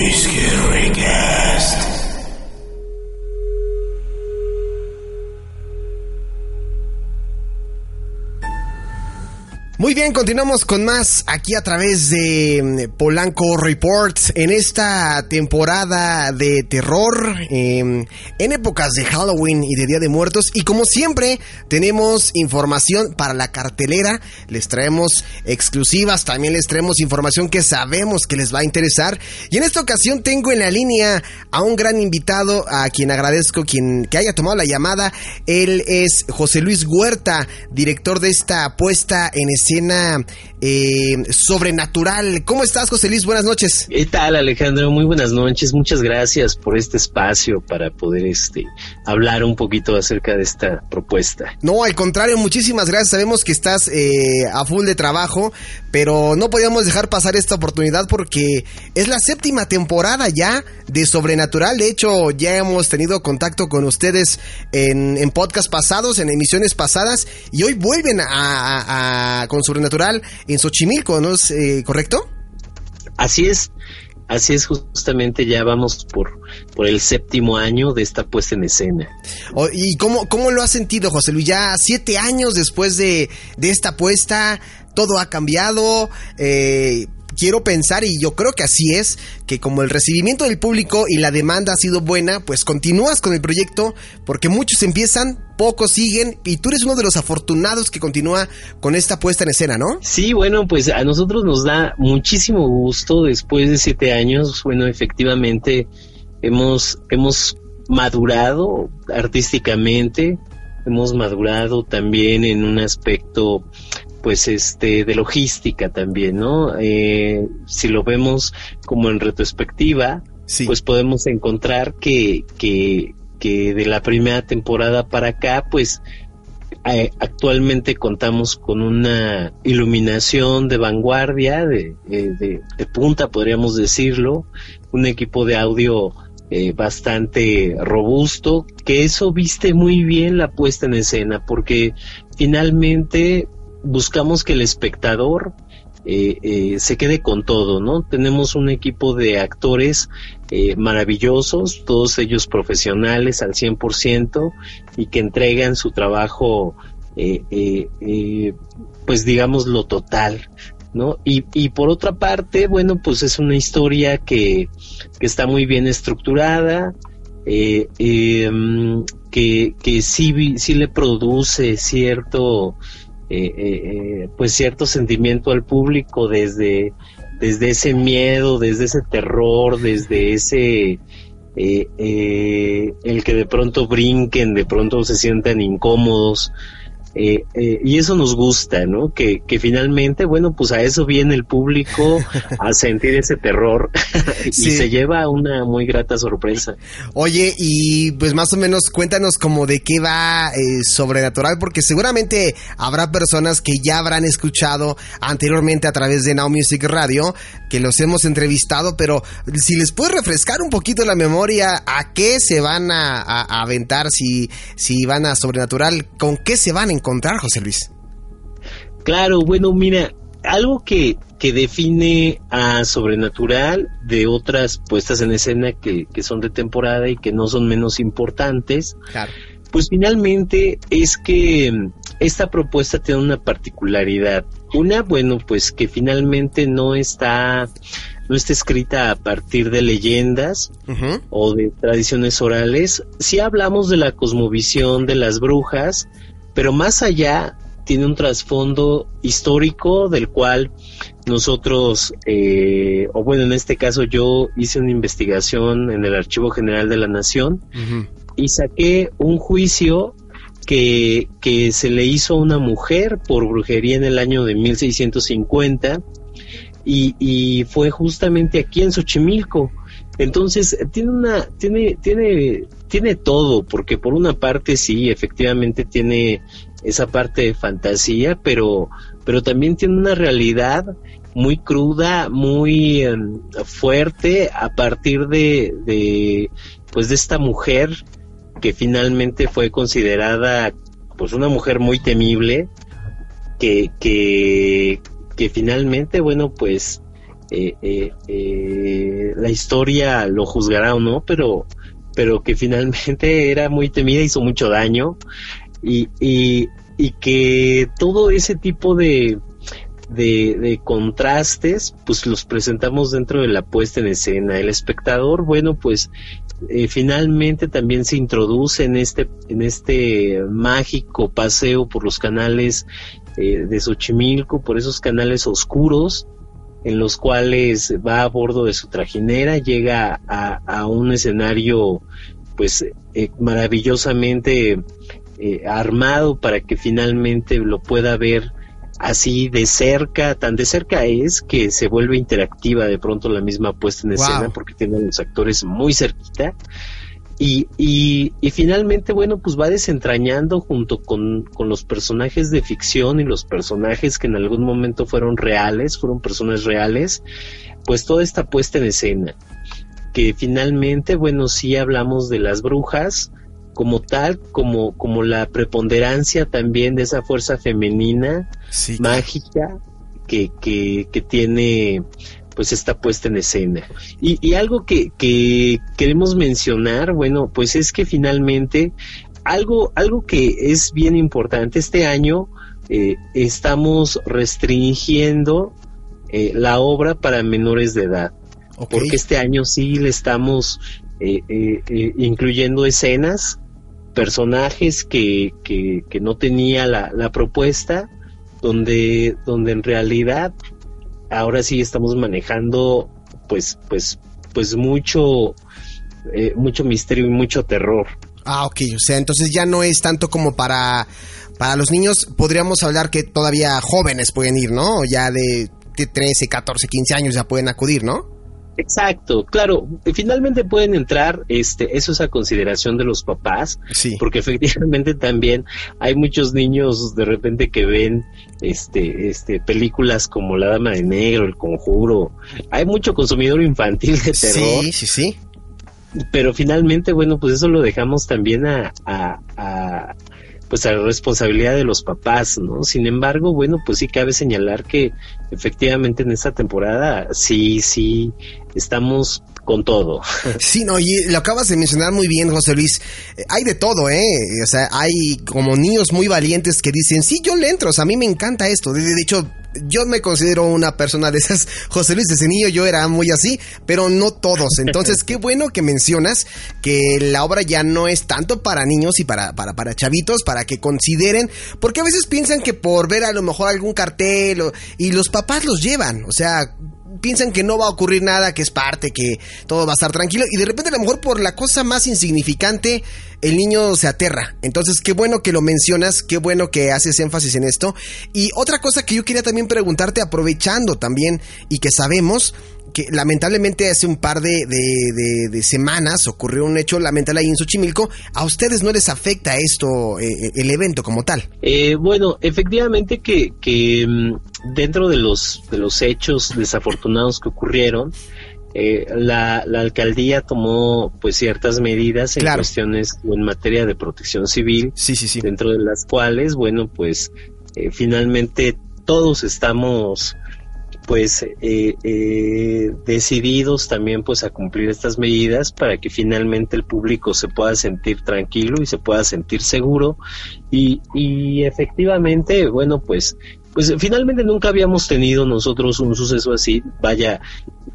Cheesecake. Muy bien, continuamos con más aquí a través de mm, Polanco Reports en esta temporada de terror, em, en épocas de Halloween y de Día de Muertos. Y como siempre, tenemos información para la cartelera. Les traemos exclusivas, también les traemos información que sabemos que les va a interesar. Y en esta ocasión tengo en la línea a un gran invitado, a quien agradezco quien, que haya tomado la llamada. Él es José Luis Huerta, director de esta puesta en escena escena eh, sobrenatural. ¿Cómo estás, José Luis? Buenas noches. ¿Qué tal, Alejandro? Muy buenas noches. Muchas gracias por este espacio para poder este, hablar un poquito acerca de esta propuesta. No, al contrario, muchísimas gracias. Sabemos que estás eh, a full de trabajo, pero no podíamos dejar pasar esta oportunidad porque es la séptima temporada ya de Sobrenatural. De hecho, ya hemos tenido contacto con ustedes en, en podcast pasados, en emisiones pasadas, y hoy vuelven a, a, con Sobrenatural en Xochimilco, ¿no es eh, correcto? Así es. Así es, justamente ya vamos por, por el séptimo año de esta puesta en escena. Oh, ¿Y cómo, cómo lo has sentido, José Luis? Ya siete años después de, de esta puesta, todo ha cambiado. Eh, quiero pensar, y yo creo que así es, que como el recibimiento del público y la demanda ha sido buena, pues continúas con el proyecto, porque muchos empiezan, pocos siguen, y tú eres uno de los afortunados que continúa con esta puesta en escena, ¿no? Sí, bueno, pues a nosotros nos da muchísimo gusto después de siete años, bueno, efectivamente hemos, hemos madurado artísticamente, hemos madurado también en un aspecto pues este de logística también, ¿no? Eh, si lo vemos como en retrospectiva, pues podemos encontrar que, que, que de la primera temporada para acá, pues actualmente contamos con una iluminación de vanguardia, de, de, de, punta, podríamos decirlo, un equipo de audio eh, bastante robusto, que eso viste muy bien la puesta en escena, porque finalmente buscamos que el espectador eh, eh, se quede con todo, ¿no? Tenemos un equipo de actores eh, maravillosos, todos ellos profesionales al 100% y que entregan su trabajo, pues digamos, lo total, ¿no? Y, y, por otra parte, bueno, pues es una historia que, que está muy bien estructurada, em, que, que sí, sí le produce cierto eh, eh, eh, pues cierto sentimiento al público desde, desde ese miedo, desde ese terror, desde ese el que de pronto brinquen, de pronto se sientan incómodos, eh, eh, y eso nos gusta, ¿no? Que, que, finalmente, bueno, pues a eso viene el público, a sentir ese terror y se lleva una muy grata sorpresa. Oye, y pues más o menos cuéntanos como de qué va eh, Sobrenatural, porque seguramente habrá personas que ya habrán escuchado anteriormente a través de Now Music Radio, que los hemos entrevistado, pero si les puedes refrescar un poquito la memoria, ¿a qué se van a, a aventar si, si van a Sobrenatural? ¿Con qué se van a encontrar, José Luis? Claro, bueno, mira, algo que, que define a Sobrenatural de otras puestas en escena que, que, son de temporada y que no son menos importantes, claro. pues finalmente es que mm, esta propuesta tiene una particularidad. Una, bueno, pues que finalmente no está no está escrita a partir de leyendas uh -huh. o de tradiciones orales. Si hablamos de la cosmovisión de las brujas, pero más allá tiene un trasfondo histórico del cual nosotros, eh, o bueno, en este caso yo hice una investigación en el Archivo General de la Nación uh -huh. y saqué un juicio que, que se le hizo a una mujer por brujería en el año de 1650 y, y fue justamente aquí en Xochimilco. Entonces, tiene una, tiene, tiene, tiene todo, porque por una parte sí, efectivamente tiene esa parte de fantasía, pero, pero también tiene una realidad muy cruda, muy um, fuerte a partir de, de, pues de esta mujer que finalmente fue considerada pues una mujer muy temible, que, que, que finalmente, bueno, pues eh, eh, eh, la historia lo juzgará o no, pero, pero que finalmente era muy temida, hizo mucho daño y, y, y que todo ese tipo de, de, contrastes, pues los presentamos dentro de la puesta en escena. El espectador, bueno, pues eh, finalmente también se introduce en este, en este mágico paseo por los canales eh, de Xochimilco, por esos canales oscuros, en los cuales va a bordo de su trajinera, llega a, un escenario pues eh, maravillosamente armado para que finalmente lo pueda ver así de cerca, tan de cerca es que se vuelve interactiva de pronto la misma puesta en escena porque tienen los actores muy cerquita. Y, y, y, finalmente, bueno, pues va desentrañando junto con, con, los personajes de ficción y los personajes que en algún momento fueron reales, fueron personas reales, pues toda esta puesta en escena. Que finalmente, bueno, sí hablamos de las brujas, como tal, como, como la preponderancia también de esa fuerza femenina mágica que, que, que, tiene pues esta puesta en escena. Y, y algo que, que, queremos mencionar, bueno, pues es que finalmente algo, algo que es bien importante este año, eh, estamos restringiendo eh, la obra para menores de edad. Porque este año sí le estamos eh, incluyendo escenas personajes que, que, no tenía la, la, propuesta, donde, donde en realidad ahora sí estamos manejando pues, pues, pues mucho, eh, mucho misterio y mucho terror. Ah, ok, o sea, entonces ya no es tanto como para, para los niños, podríamos hablar que todavía jóvenes pueden ir, ¿no? Ya de, de 13, 14, 15 años ya pueden acudir, ¿no? Exacto, claro, finalmente pueden entrar, este, eso es a consideración de los papás, sí. porque efectivamente también hay muchos niños de repente que ven, este, este, películas como La Dama de Negro, El Conjuro, hay mucho consumidor infantil de terror. Sí, sí, sí. Pero finalmente, bueno, pues eso lo dejamos también a, a pues a la responsabilidad de los papás, ¿no? Sin embargo, bueno, pues sí cabe señalar que efectivamente en esta temporada sí, sí, estamos con todo. Sí, no, y lo acabas de mencionar muy bien, José Luis. Eh, hay de todo, ¿eh? O sea, hay como niños muy valientes que dicen, sí, yo le entro, o sea, a mí me encanta esto. De, hecho, yo me considero una persona de esas. José Luis, desde niño yo era muy así, pero no todos. Entonces, qué bueno que mencionas que la obra ya no es tanto para niños y para, para, para chavitos, para que consideren, porque a veces piensan que por ver a lo mejor algún cartel y los papás los llevan, o sea, piensan que no va a ocurrir nada, que es parte, que todo va a estar tranquilo y de repente a lo mejor por la cosa más insignificante el niño se aterra. Entonces, qué bueno que lo mencionas, qué bueno que haces énfasis en esto. Y otra cosa que yo quería también preguntarte, aprovechando también y que sabemos, que lamentablemente hace un par de, de, semanas ocurrió un hecho lamentable ahí en Xochimilco. ¿A ustedes no les afecta esto, eh, eh, el evento como tal? Eh, bueno, efectivamente que, que mm, dentro de los, de los hechos desafortunados que ocurrieron, la, alcaldía tomó pues ciertas medidas en cuestiones o en materia de protección civil, sí, sí, sí. dentro de las cuales, bueno, pues finalmente todos estamos pues eh, eh, decididos también pues a cumplir estas medidas para que finalmente el público se pueda sentir tranquilo y se pueda sentir seguro. Y, y efectivamente bueno pues pues finalmente nunca habíamos tenido nosotros un suceso así. Vaya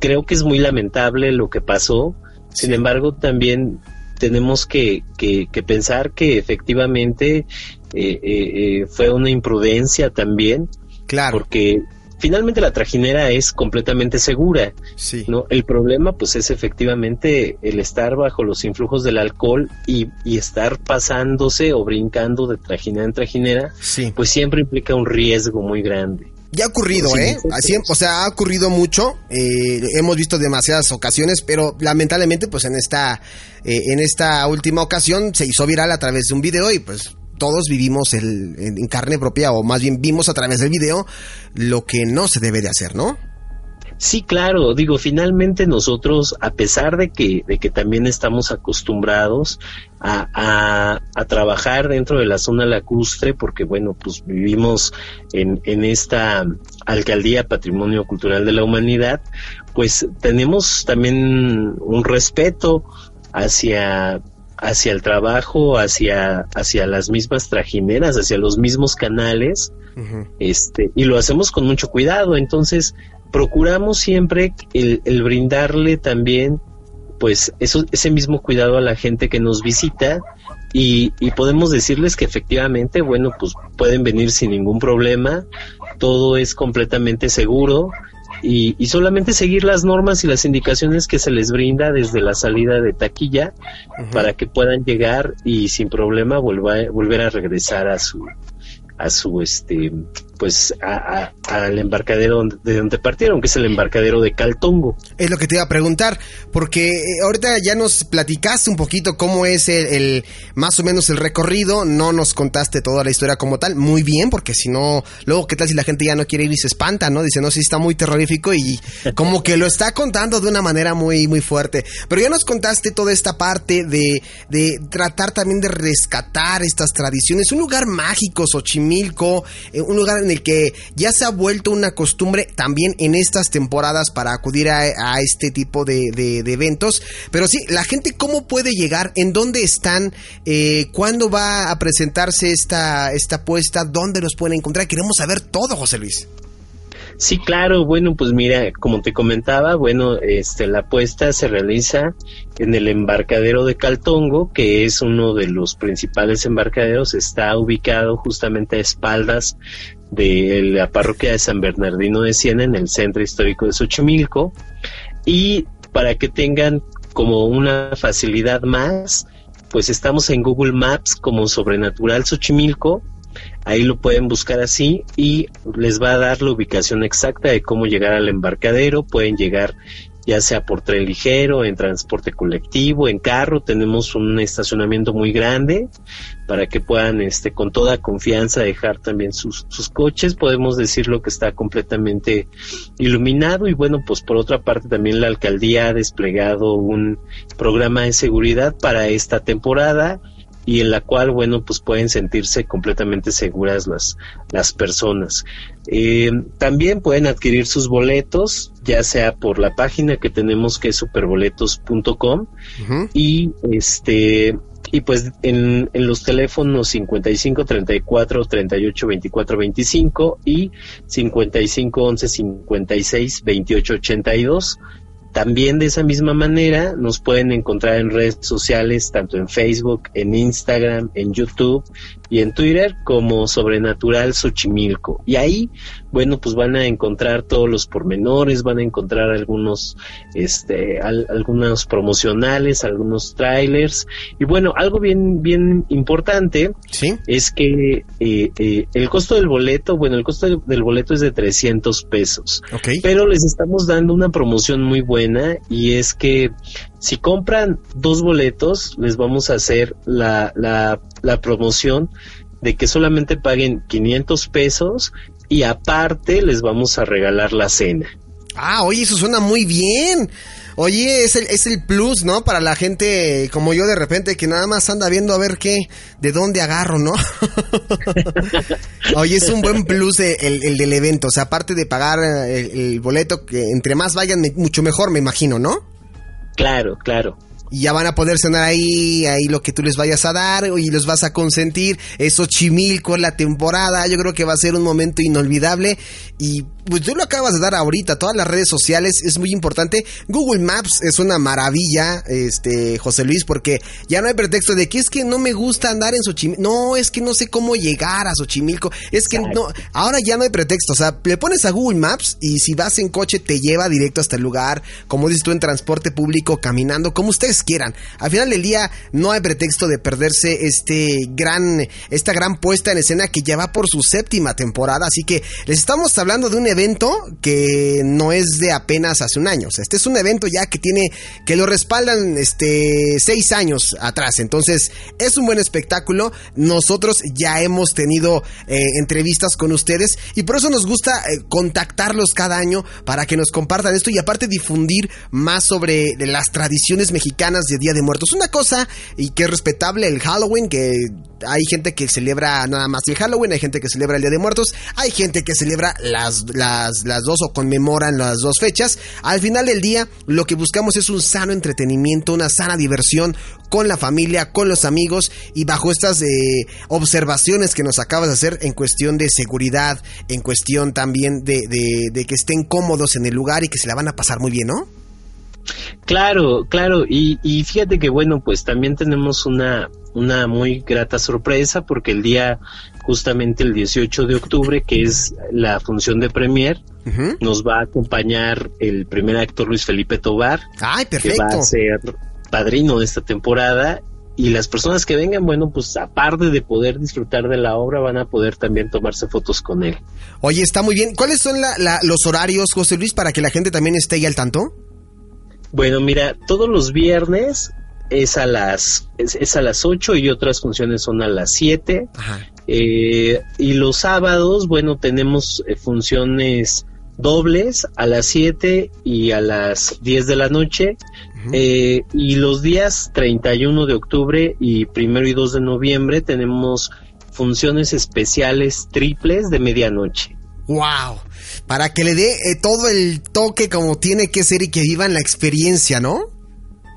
creo que es muy lamentable lo que pasó. Sin embargo también tenemos que, que, pensar que efectivamente eh, fue una imprudencia también Claro. Porque finalmente la trajinera es completamente segura. Sí. ¿no? El problema pues es efectivamente el estar bajo los influjos del alcohol y, y estar pasándose o brincando de trajinera en trajinera, sí. pues siempre implica un riesgo muy grande. Ya ha ocurrido, ¿eh? Así, o sea, ha ocurrido mucho. Eh, hemos visto demasiadas ocasiones, pero lamentablemente, pues en esta, eh, en esta última ocasión se hizo viral a través de un video y pues todos vivimos el, en carne propia, o más bien vimos a través del video, lo que no se debe de hacer, ¿no? Sí, claro, digo, finalmente nosotros, a pesar de que, de que también estamos acostumbrados a, a, trabajar dentro de la zona lacustre, porque bueno, pues vivimos en, en esta alcaldía Patrimonio Cultural de la Humanidad, pues tenemos también un respeto hacia hacia el trabajo, hacia, hacia las mismas trajineras, hacia los mismos canales, este, y lo hacemos con mucho cuidado. Entonces, procuramos siempre el, brindarle también, pues, eso, ese mismo cuidado a la gente que nos visita, y, y podemos decirles que efectivamente, bueno, pues pueden venir sin ningún problema, todo es completamente seguro, y, solamente seguir las normas y las indicaciones que se les brinda desde la salida de taquilla para que puedan llegar y sin problema volver a regresar a su a su este pues al embarcadero de donde partieron, que es el embarcadero de Caltongo. Es lo que te iba a preguntar, porque eh, ahorita ya nos platicaste un poquito cómo es el, más o menos el recorrido, no nos contaste toda la historia como tal, muy bien, porque si no, luego qué tal si la gente ya no quiere ir y se espanta, ¿no? Dice, no, sí está muy terrorífico y como que lo está contando de una manera muy, muy fuerte. Pero ya nos contaste toda esta parte de, de tratar también de rescatar estas tradiciones, un lugar mágico, Xochimilco Milco, eh, un lugar en el que ya se ha vuelto una costumbre también en estas temporadas para acudir a, este tipo de, eventos. Pero sí, la gente cómo puede llegar, en dónde están, eh, cuándo va a presentarse esta, esta apuesta, dónde los pueden encontrar. Queremos saber todo, José Luis. Sí, claro, bueno, pues mira, como te comentaba, bueno, este, la apuesta se realiza en el embarcadero de Caltongo, que es uno de los principales embarcaderos, está ubicado justamente a espaldas de la parroquia de San Bernardino de Siena, en el centro histórico de Xochimilco, y para que tengan como una facilidad más, pues estamos en Google Maps como Sobrenatural Xochimilco, Ahí lo pueden buscar así y les va a dar la ubicación exacta de cómo llegar al embarcadero. Pueden llegar ya sea por tren ligero, en transporte colectivo, en carro, tenemos un estacionamiento muy grande para que puedan este con toda confianza dejar también sus, sus coches, podemos decirlo que está completamente iluminado y bueno, pues por otra parte también la alcaldía ha desplegado un programa de seguridad para esta temporada y en la cual, bueno, pues pueden sentirse completamente seguras las, las personas. Eh, también pueden adquirir sus boletos, ya sea por la página que tenemos que es superboletos.com y este y pues en, en, los teléfonos 55 34 38 24 25 y 55 11 56 28 82 también de esa misma manera nos pueden encontrar en redes sociales, tanto en Facebook, en Instagram, en YouTube y en Twitter como Sobrenatural Xochimilco. Y ahí, bueno, pues van a encontrar todos los pormenores, van a encontrar algunos, este, algunos promocionales, algunos trailers. Y bueno, algo bien, bien importante es que eh, eh, el costo del boleto, bueno, el costo del boleto es de 300 pesos. Pero les estamos dando una promoción muy buena y es que si compran dos boletos, les vamos a hacer la, la, la promoción de que solamente paguen 500 pesos y aparte les vamos a regalar la cena. Ah, oye, eso suena muy bien. Oye, es el, es el plus, ¿no? Para la gente como yo de repente que nada más anda viendo a ver qué, de dónde agarro, ¿no? oye, es un buen plus el, el, del evento. O sea, aparte de pagar el, el boleto, que entre más vayan, mucho mejor, me imagino, ¿no? Claro, claro y ya van a poder cenar ahí, ahí lo que tú les vayas a dar y los vas a consentir. Eso Chimilco, la temporada, yo creo que va a ser un momento inolvidable y pues tú lo acabas de dar ahorita, todas las redes sociales es muy importante. Google Maps es una maravilla, este José Luis, porque ya no hay pretexto de que es que no me gusta andar en Xochimilco. No, es que no sé cómo llegar a Xochimilco. Es que no, ahora ya no hay pretexto. O sea, le pones a Google Maps y si vas en coche te lleva directo hasta el lugar, como dices tú, en transporte público, caminando, como ustedes quieran. Al final del día no hay pretexto de perderse este gran, esta gran puesta en escena que ya va por su séptima temporada. Así que les estamos hablando de un evento que no es de apenas hace un año. este es un evento ya que tiene, que lo respaldan este seis años atrás. Entonces es un buen espectáculo. Nosotros ya hemos tenido eh, entrevistas con ustedes y por eso nos gusta eh, contactarlos cada año para que nos compartan esto y aparte difundir más sobre las tradiciones mexicanas de Día de Muertos. Una cosa y que es respetable el Halloween, que hay gente que celebra nada más el Halloween, hay gente que celebra el Día de Muertos, hay gente que celebra las, las, las dos o conmemoran las dos fechas. Al final del día, lo que buscamos es un sano entretenimiento, una sana diversión con la familia, con los amigos y bajo estas eh, observaciones que nos acabas de hacer en cuestión de seguridad, en cuestión también de que estén cómodos en el lugar y que se la van a pasar muy bien, ¿no? Claro, claro, y, y, fíjate que bueno, pues también tenemos una, una muy grata sorpresa porque el día justamente el 18 de octubre, que es la función de premier, nos va a acompañar el primer actor Luis Felipe Tobar, Ay, que va a ser padrino de esta temporada y las personas que vengan, bueno, pues aparte de poder disfrutar de la obra, van a poder también tomarse fotos con él. Oye, está muy bien. ¿Cuáles son los horarios, José Luis, para que la gente también esté ahí al tanto? Bueno, mira, todos los viernes es a las es, a las 8 y otras funciones son a las 7. Eh, y los sábados, bueno, tenemos eh, funciones dobles a las 7 y a las 10 de la noche. Eh, y los días 31 de octubre y primero y 2 de noviembre tenemos funciones especiales triples de medianoche. ¡Wow! Para que le dé eh, todo el toque como tiene que ser y que vivan la experiencia, ¿no?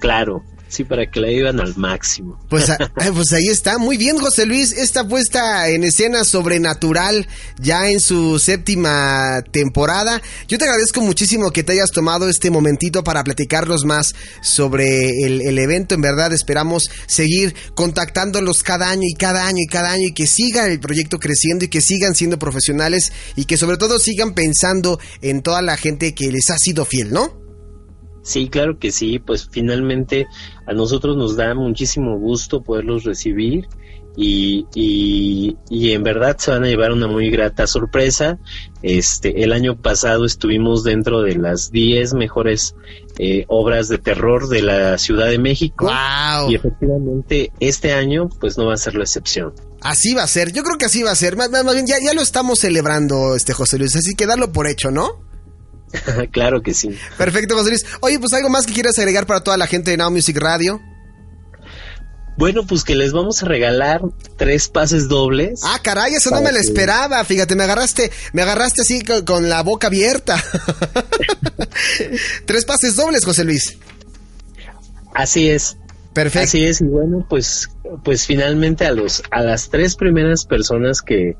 Claro. Sí, para que la vivan al máximo. Pues, pues ahí está. Muy bien, José Luis. Esta puesta en escena sobrenatural ya en su séptima temporada. Yo te agradezco muchísimo que te hayas tomado este momentito para platicarnos más sobre el, el evento. En verdad, esperamos seguir contactándolos cada año y cada año y cada año y que siga el proyecto creciendo y que sigan siendo profesionales y que sobre todo sigan pensando en toda la gente que les ha sido fiel, ¿no? Sí, claro que sí, pues finalmente a nosotros nos da muchísimo gusto poderlos recibir y, y, y, en verdad se van a llevar una muy grata sorpresa. Este, el año pasado estuvimos dentro de las 10 mejores eh, obras de terror de la Ciudad de México y efectivamente este año pues no va a ser la excepción. Así va a ser, yo creo que así va a ser. Más, más bien ya, ya lo estamos celebrando, este José Luis, así que darlo por hecho, ¿no? claro que sí. Perfecto, José Luis. Oye, pues algo más que quieras agregar para toda la gente de Now Music Radio. Bueno, pues que les vamos a regalar tres pases dobles. Ah, caray, eso no me lo esperaba. Fíjate, me agarraste, me agarraste así con, la boca abierta. tres pases dobles, José Luis. Así es. Perfecto. Así es, y bueno, pues, pues finalmente a los, a las tres primeras personas que,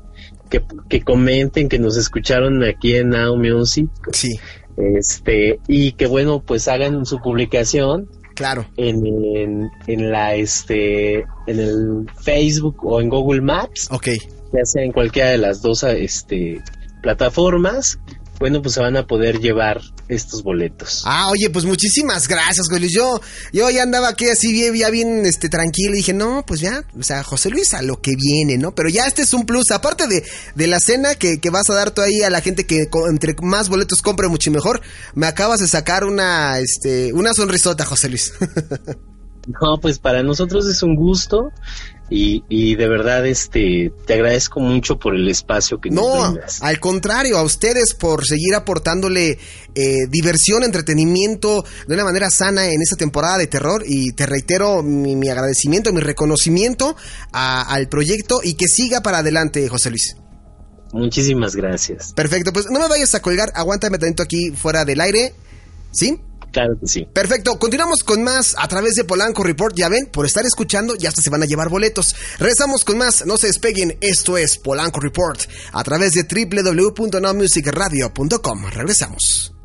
que, comenten que nos escucharon aquí en Now Music. Sí. Este, y que bueno, pues hagan su publicación. Claro. En, en, la, este, en el Facebook o en Google Maps. Ok. Ya sea en cualquiera de las dos, este, plataformas bueno, pues se van a poder llevar estos boletos. Ah, oye, pues muchísimas gracias, güey. Yo, yo ya andaba aquí así bien, ya bien este, tranquilo y dije, no, pues ya, o sea, José Luis a lo que viene, ¿no? Pero ya este es un plus, aparte de, de la cena que, que vas a dar tú ahí a la gente que entre más boletos compre mucho mejor, me acabas de sacar una, este, una sonrisota, José Luis. No, pues para nosotros es un gusto y, y, de verdad este te agradezco mucho por el espacio que no, nos al contrario, a ustedes por seguir aportándole eh, diversión, entretenimiento de una manera sana en esta temporada de terror y te reitero mi, agradecimiento, mi reconocimiento al proyecto y que siga para adelante, José Luis. Muchísimas gracias. Perfecto, pues no me vayas a colgar, aguántame tanto aquí fuera del aire, ¿sí? Claro que sí. Perfecto, continuamos con más a través de Polanco Report. Ya ven, por estar escuchando, ya hasta se van a llevar boletos. Regresamos con más, no se despeguen. Esto es Polanco Report a través de www.nomusicradio.com. Regresamos.